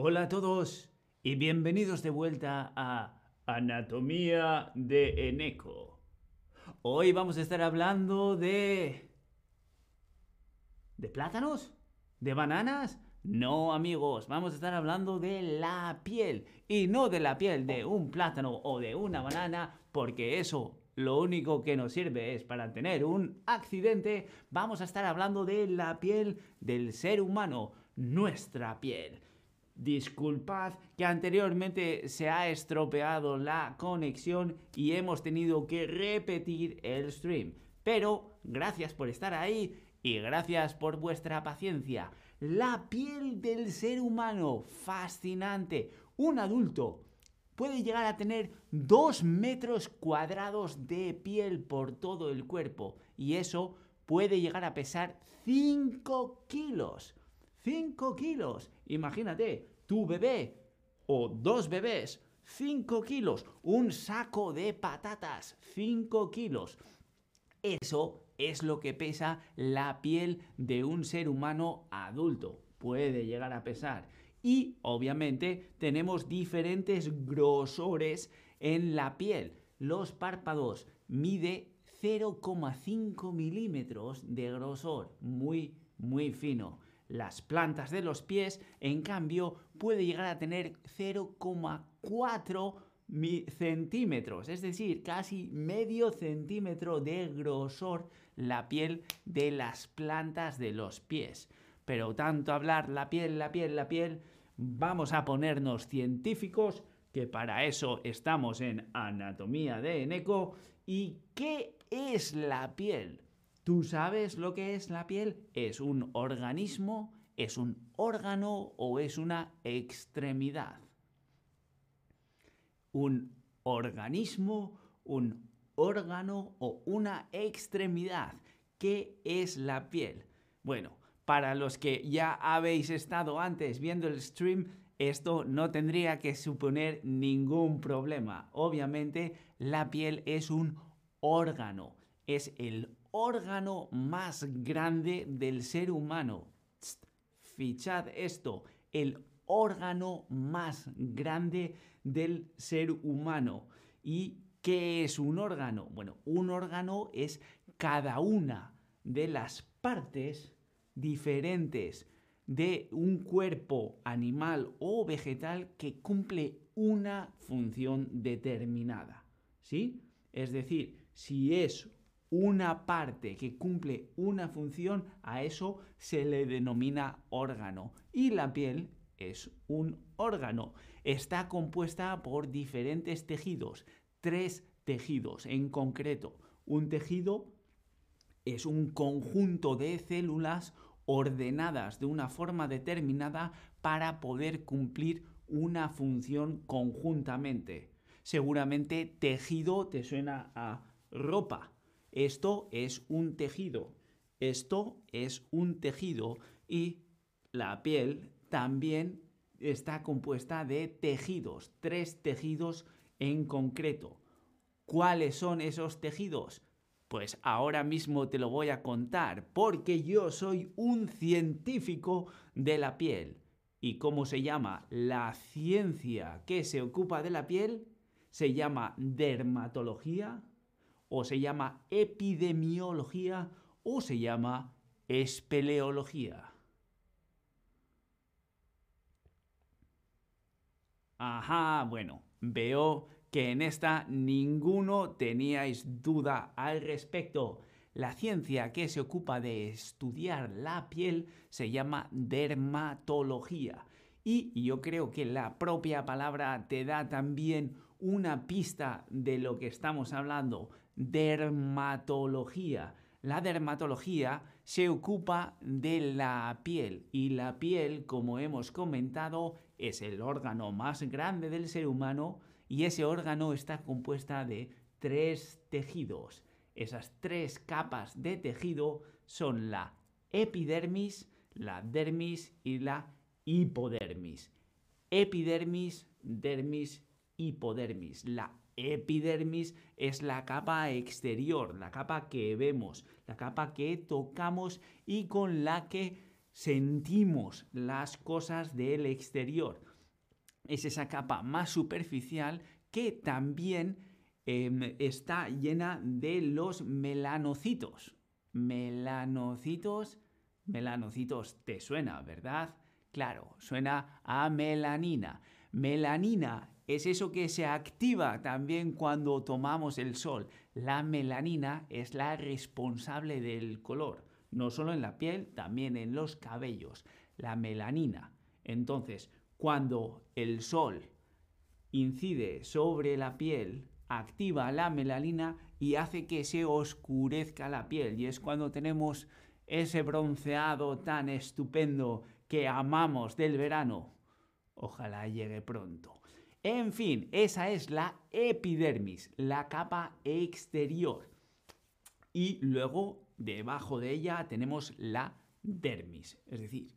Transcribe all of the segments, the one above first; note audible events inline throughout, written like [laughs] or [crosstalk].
Hola a todos y bienvenidos de vuelta a Anatomía de Eneco. Hoy vamos a estar hablando de... ¿De plátanos? ¿De bananas? No, amigos, vamos a estar hablando de la piel y no de la piel de un plátano o de una banana, porque eso lo único que nos sirve es para tener un accidente. Vamos a estar hablando de la piel del ser humano, nuestra piel. Disculpad que anteriormente se ha estropeado la conexión y hemos tenido que repetir el stream. Pero gracias por estar ahí y gracias por vuestra paciencia. La piel del ser humano, fascinante. Un adulto puede llegar a tener 2 metros cuadrados de piel por todo el cuerpo y eso puede llegar a pesar 5 kilos. 5 kilos. Imagínate, tu bebé o dos bebés, 5 kilos. Un saco de patatas, 5 kilos. Eso es lo que pesa la piel de un ser humano adulto. Puede llegar a pesar. Y obviamente tenemos diferentes grosores en la piel. Los párpados mide 0,5 milímetros de grosor, muy, muy fino. Las plantas de los pies, en cambio, puede llegar a tener 0,4 centímetros, es decir, casi medio centímetro de grosor la piel de las plantas de los pies. Pero tanto hablar la piel, la piel, la piel, vamos a ponernos científicos, que para eso estamos en Anatomía de Eneco. ¿Y qué es la piel? ¿Tú sabes lo que es la piel? ¿Es un organismo? ¿Es un órgano o es una extremidad? Un organismo, un órgano o una extremidad. ¿Qué es la piel? Bueno, para los que ya habéis estado antes viendo el stream, esto no tendría que suponer ningún problema. Obviamente, la piel es un órgano, es el órgano más grande del ser humano. fichad esto, el órgano más grande del ser humano. ¿Y qué es un órgano? Bueno, un órgano es cada una de las partes diferentes de un cuerpo animal o vegetal que cumple una función determinada. ¿Sí? Es decir, si es una parte que cumple una función, a eso se le denomina órgano. Y la piel es un órgano. Está compuesta por diferentes tejidos, tres tejidos en concreto. Un tejido es un conjunto de células ordenadas de una forma determinada para poder cumplir una función conjuntamente. Seguramente tejido te suena a ropa, esto es un tejido. Esto es un tejido y la piel también está compuesta de tejidos, tres tejidos en concreto. ¿Cuáles son esos tejidos? Pues ahora mismo te lo voy a contar, porque yo soy un científico de la piel. ¿Y cómo se llama la ciencia que se ocupa de la piel? Se llama dermatología, o se llama epidemiología o se llama espeleología. Ajá, bueno, veo que en esta ninguno teníais duda al respecto. La ciencia que se ocupa de estudiar la piel se llama dermatología. Y yo creo que la propia palabra te da también una pista de lo que estamos hablando dermatología. La dermatología se ocupa de la piel y la piel, como hemos comentado, es el órgano más grande del ser humano y ese órgano está compuesta de tres tejidos. Esas tres capas de tejido son la epidermis, la dermis y la hipodermis. Epidermis, dermis, hipodermis. La epidermis es la capa exterior, la capa que vemos, la capa que tocamos y con la que sentimos las cosas del exterior. Es esa capa más superficial que también em, está llena de los melanocitos. Melanocitos, melanocitos, ¿te suena, verdad? Claro, suena a melanina. Melanina es eso que se activa también cuando tomamos el sol. La melanina es la responsable del color, no solo en la piel, también en los cabellos. La melanina. Entonces, cuando el sol incide sobre la piel, activa la melanina y hace que se oscurezca la piel. Y es cuando tenemos ese bronceado tan estupendo que amamos del verano. Ojalá llegue pronto. En fin, esa es la epidermis, la capa exterior. Y luego, debajo de ella, tenemos la dermis. Es decir,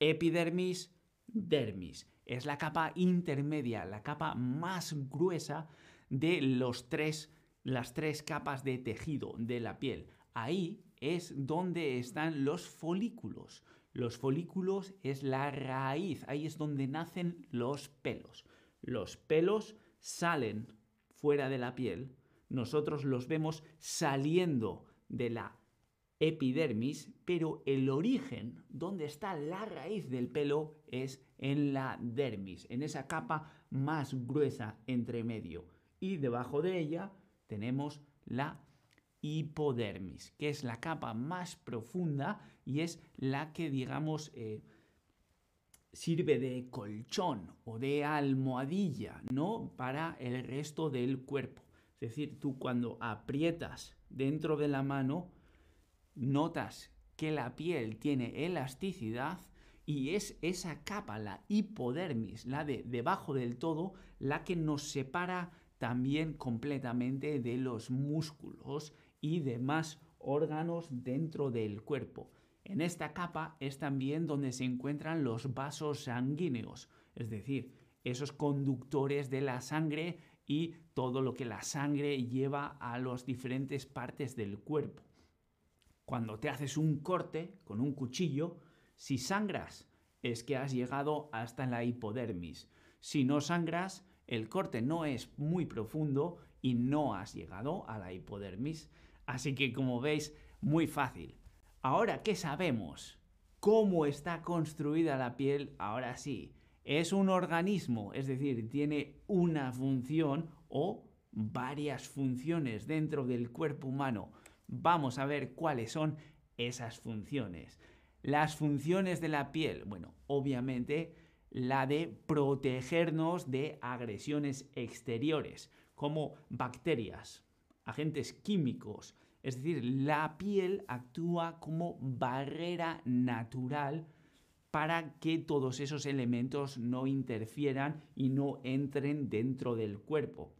epidermis, dermis. Es la capa intermedia, la capa más gruesa de los tres, las tres capas de tejido de la piel. Ahí es donde están los folículos. Los folículos es la raíz, ahí es donde nacen los pelos. Los pelos salen fuera de la piel, nosotros los vemos saliendo de la epidermis, pero el origen, donde está la raíz del pelo, es en la dermis, en esa capa más gruesa entre medio. Y debajo de ella tenemos la hipodermis, que es la capa más profunda y es la que, digamos, eh, sirve de colchón o de almohadilla, ¿no? Para el resto del cuerpo. Es decir, tú cuando aprietas dentro de la mano, notas que la piel tiene elasticidad y es esa capa, la hipodermis, la de debajo del todo, la que nos separa también completamente de los músculos y demás órganos dentro del cuerpo. En esta capa es también donde se encuentran los vasos sanguíneos, es decir, esos conductores de la sangre y todo lo que la sangre lleva a las diferentes partes del cuerpo. Cuando te haces un corte con un cuchillo, si sangras, es que has llegado hasta la hipodermis. Si no sangras, el corte no es muy profundo y no has llegado a la hipodermis. Así que como veis, muy fácil. Ahora ¿qué sabemos cómo está construida la piel, ahora sí, es un organismo, es decir, tiene una función o varias funciones dentro del cuerpo humano. Vamos a ver cuáles son esas funciones. Las funciones de la piel, bueno, obviamente la de protegernos de agresiones exteriores, como bacterias, agentes químicos, es decir, la piel actúa como barrera natural para que todos esos elementos no interfieran y no entren dentro del cuerpo.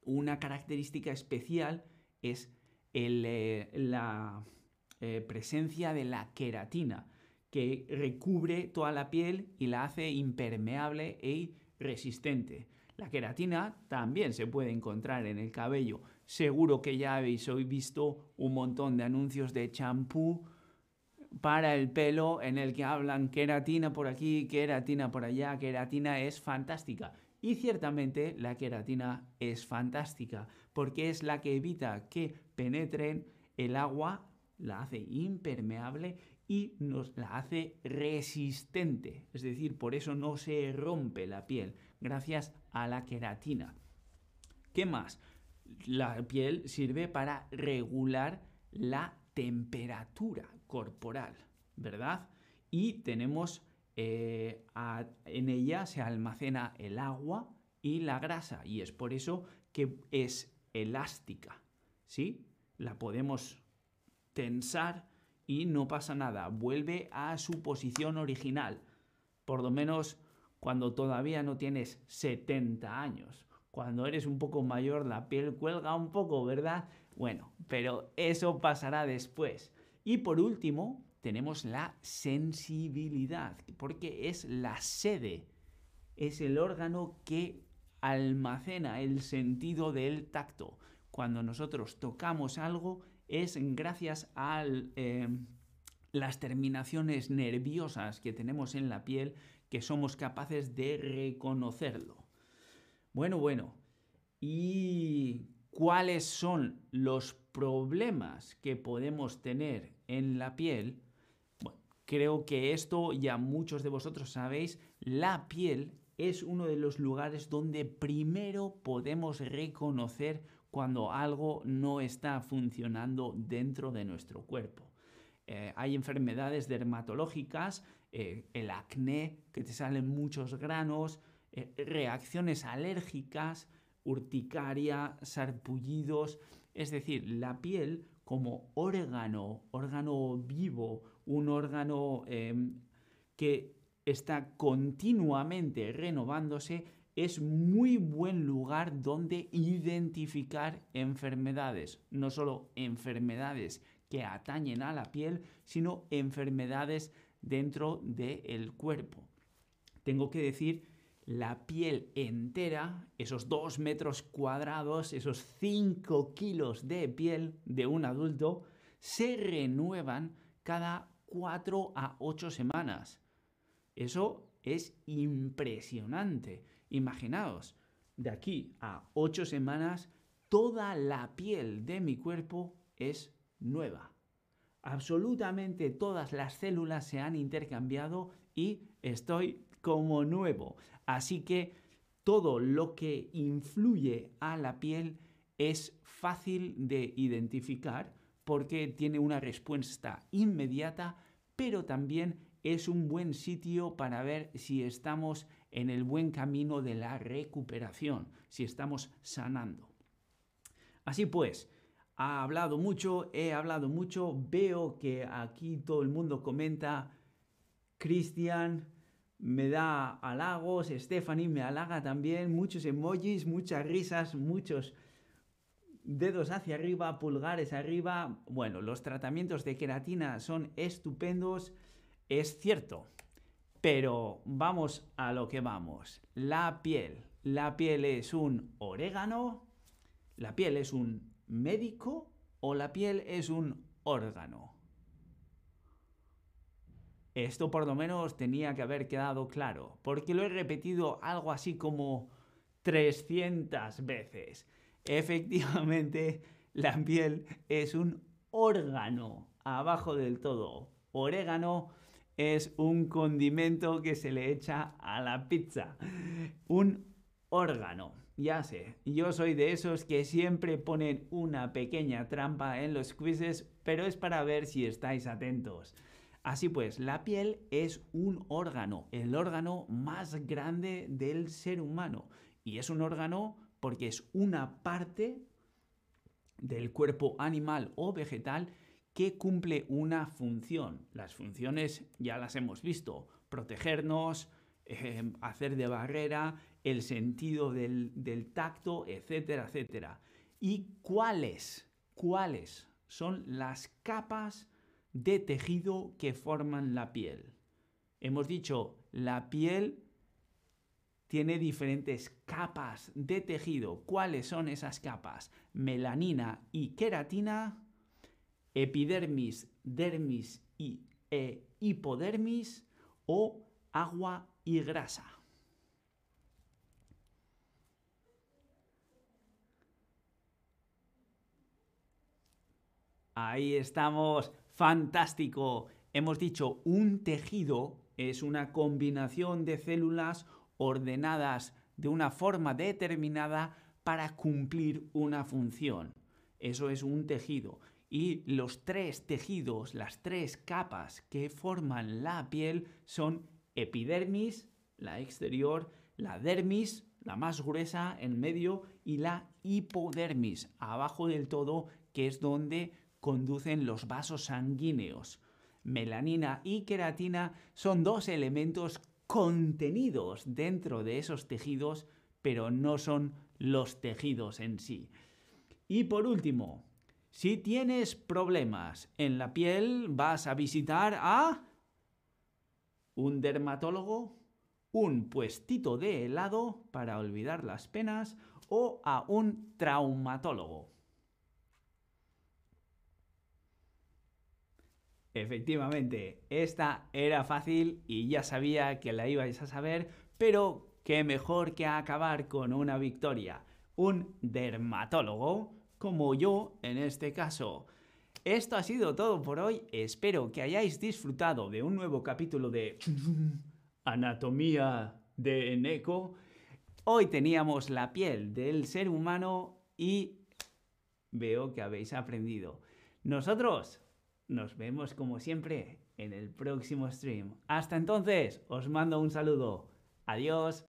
Una característica especial es eh, la eh, presencia de la queratina, que recubre toda la piel y la hace impermeable e resistente. La queratina también se puede encontrar en el cabello, Seguro que ya habéis hoy visto un montón de anuncios de champú para el pelo en el que hablan queratina por aquí, queratina por allá, queratina es fantástica. Y ciertamente la queratina es fantástica porque es la que evita que penetren el agua, la hace impermeable y nos la hace resistente. Es decir, por eso no se rompe la piel, gracias a la queratina. ¿Qué más? La piel sirve para regular la temperatura corporal, ¿verdad? Y tenemos eh, en ella se almacena el agua y la grasa y es por eso que es elástica, ¿sí? La podemos tensar y no pasa nada, vuelve a su posición original, por lo menos cuando todavía no tienes 70 años cuando eres un poco mayor la piel cuelga un poco, ¿verdad? Bueno, pero eso pasará después. Y por último, tenemos la sensibilidad, porque es la sede, es el órgano que almacena el sentido del tacto. Cuando nosotros tocamos algo es gracias a eh, las terminaciones nerviosas que tenemos en la piel que somos capaces de reconocerlo. Bueno, bueno. ¿Y cuáles son los problemas que podemos tener en la piel? Bueno, creo que esto ya muchos de vosotros sabéis, la piel es uno de los lugares donde primero podemos reconocer cuando algo no está funcionando dentro de nuestro cuerpo. Eh, hay enfermedades dermatológicas, eh, el acné, que te salen muchos granos, eh, reacciones alérgicas, urticaria, sarpullidos, es decir, la piel como órgano, órgano vivo, un órgano em, que está continuamente renovándose, es muy buen lugar donde identificar enfermedades, no solo enfermedades que atañen a la piel, sino enfermedades dentro del cuerpo. Tengo que decir, la piel entera, esos dos metros cuadrados, esos 5 kilos de piel de un adulto, se renuevan cada 4 a 8 semanas. Eso es impresionante. Imaginaos, de aquí a 8 semanas, toda la piel de mi cuerpo es nueva. Absolutamente todas las células se han intercambiado y estoy como nuevo. Así que todo lo que influye a la piel es fácil de identificar porque tiene una respuesta inmediata, pero también es un buen sitio para ver si estamos en el buen camino de la recuperación, si estamos sanando. Así pues, ha hablado mucho, he hablado mucho, veo que aquí todo el mundo comenta, Cristian me da halagos, Stephanie me halaga también, muchos emojis, muchas risas, muchos dedos hacia arriba, pulgares arriba. Bueno, los tratamientos de queratina son estupendos es cierto, pero vamos a lo que vamos. La piel. La piel es un orégano, la piel es un médico o la piel es un órgano. Esto por lo menos tenía que haber quedado claro, porque lo he repetido algo así como 300 veces. Efectivamente, la piel es un órgano, abajo del todo. Orégano es un condimento que se le echa a la pizza. Un órgano. Ya sé, yo soy de esos que siempre ponen una pequeña trampa en los quizzes, pero es para ver si estáis atentos. Así pues, la piel es un órgano, el órgano más grande del ser humano. Y es un órgano porque es una parte del cuerpo animal o vegetal que cumple una función. Las funciones ya las hemos visto, protegernos, em, hacer de barrera, el sentido del, del tacto, etcétera, etcétera. ¿Y cuáles? ¿Cuáles son las capas de tejido que forman la piel? Hemos dicho, la piel tiene diferentes capas de tejido. ¿Cuáles son esas capas? Melanina y queratina epidermis, dermis y e hipodermis o agua y grasa. Ahí estamos, fantástico. Hemos dicho un tejido es una combinación de células ordenadas de una forma determinada para cumplir una función. Eso es un tejido y los tres tejidos, las tres capas que forman la piel son epidermis, la exterior, la dermis, la más gruesa en medio, y la hipodermis, abajo del todo, que es donde conducen los vasos sanguíneos. Melanina y queratina son dos elementos contenidos dentro de esos tejidos, pero no son los tejidos en sí. Y por último, si tienes problemas en la piel, vas a visitar a un dermatólogo, un puestito de helado para olvidar las penas o a un traumatólogo. Efectivamente, esta era fácil y ya sabía que la ibais a saber, pero qué mejor que acabar con una victoria. Un dermatólogo, como yo en este caso. Esto ha sido todo por hoy. Espero que hayáis disfrutado de un nuevo capítulo de [laughs] Anatomía de Eneco. Hoy teníamos la piel del ser humano y veo que habéis aprendido. Nosotros nos vemos como siempre en el próximo stream. Hasta entonces, os mando un saludo. Adiós.